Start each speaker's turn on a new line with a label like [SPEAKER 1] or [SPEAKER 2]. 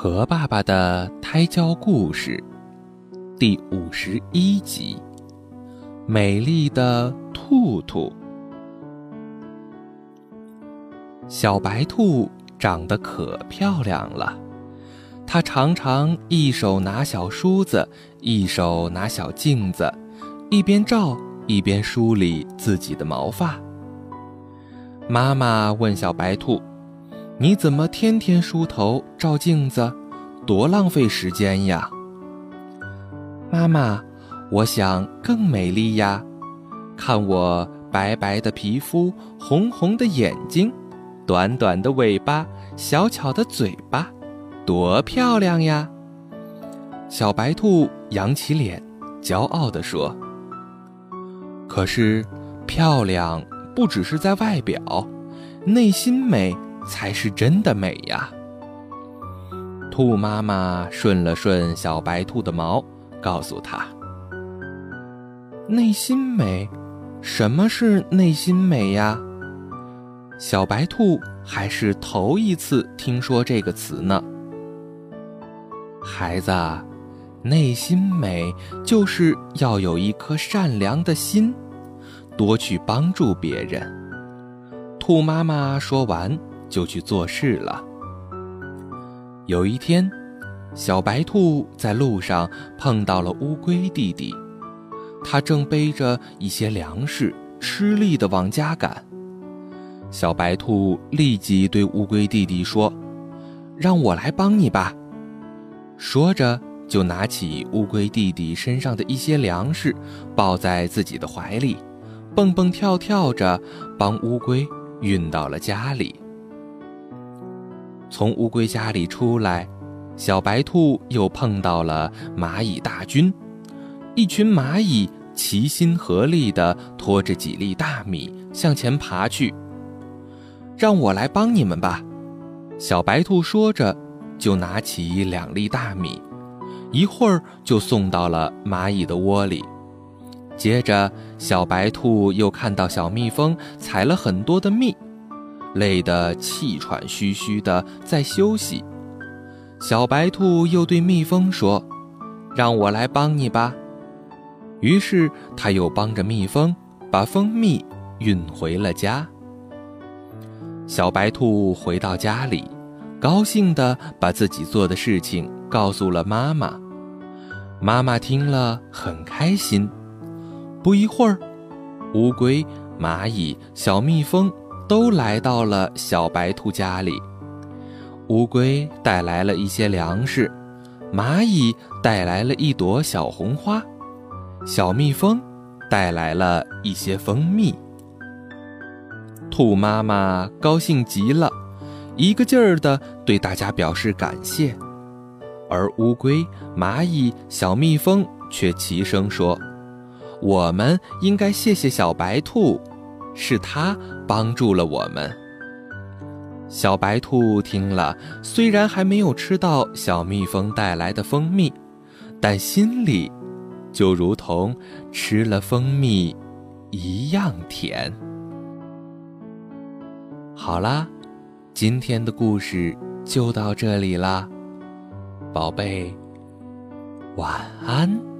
[SPEAKER 1] 和爸爸的胎教故事第五十一集：美丽的兔兔。小白兔长得可漂亮了，它常常一手拿小梳子，一手拿小镜子，一边照一边梳理自己的毛发。妈妈问小白兔。你怎么天天梳头照镜子，多浪费时间呀！妈妈，我想更美丽呀！看我白白的皮肤，红红的眼睛，短短的尾巴，小巧的嘴巴，多漂亮呀！小白兔扬起脸，骄傲地说：“可是，漂亮不只是在外表，内心美。”才是真的美呀！兔妈妈顺了顺小白兔的毛，告诉他：“内心美，什么是内心美呀？”小白兔还是头一次听说这个词呢。孩子，内心美就是要有一颗善良的心，多去帮助别人。兔妈妈说完。就去做事了。有一天，小白兔在路上碰到了乌龟弟弟，他正背着一些粮食，吃力地往家赶。小白兔立即对乌龟弟弟说：“让我来帮你吧。”说着，就拿起乌龟弟弟身上的一些粮食，抱在自己的怀里，蹦蹦跳跳着帮乌龟运到了家里。从乌龟家里出来，小白兔又碰到了蚂蚁大军。一群蚂蚁齐心合力地拖着几粒大米向前爬去。让我来帮你们吧，小白兔说着，就拿起两粒大米，一会儿就送到了蚂蚁的窝里。接着，小白兔又看到小蜜蜂采了很多的蜜。累得气喘吁吁的在休息，小白兔又对蜜蜂说：“让我来帮你吧。”于是他又帮着蜜蜂把蜂蜜运回了家。小白兔回到家里，高兴地把自己做的事情告诉了妈妈。妈妈听了很开心。不一会儿，乌龟、蚂蚁、小蜜蜂。都来到了小白兔家里。乌龟带来了一些粮食，蚂蚁带来了一朵小红花，小蜜蜂带来了一些蜂蜜。兔妈妈高兴极了，一个劲儿地对大家表示感谢，而乌龟、蚂蚁、小蜜蜂却齐声说：“我们应该谢谢小白兔。”是他帮助了我们。小白兔听了，虽然还没有吃到小蜜蜂带来的蜂蜜，但心里就如同吃了蜂蜜一样甜。好啦，今天的故事就到这里啦，宝贝，晚安。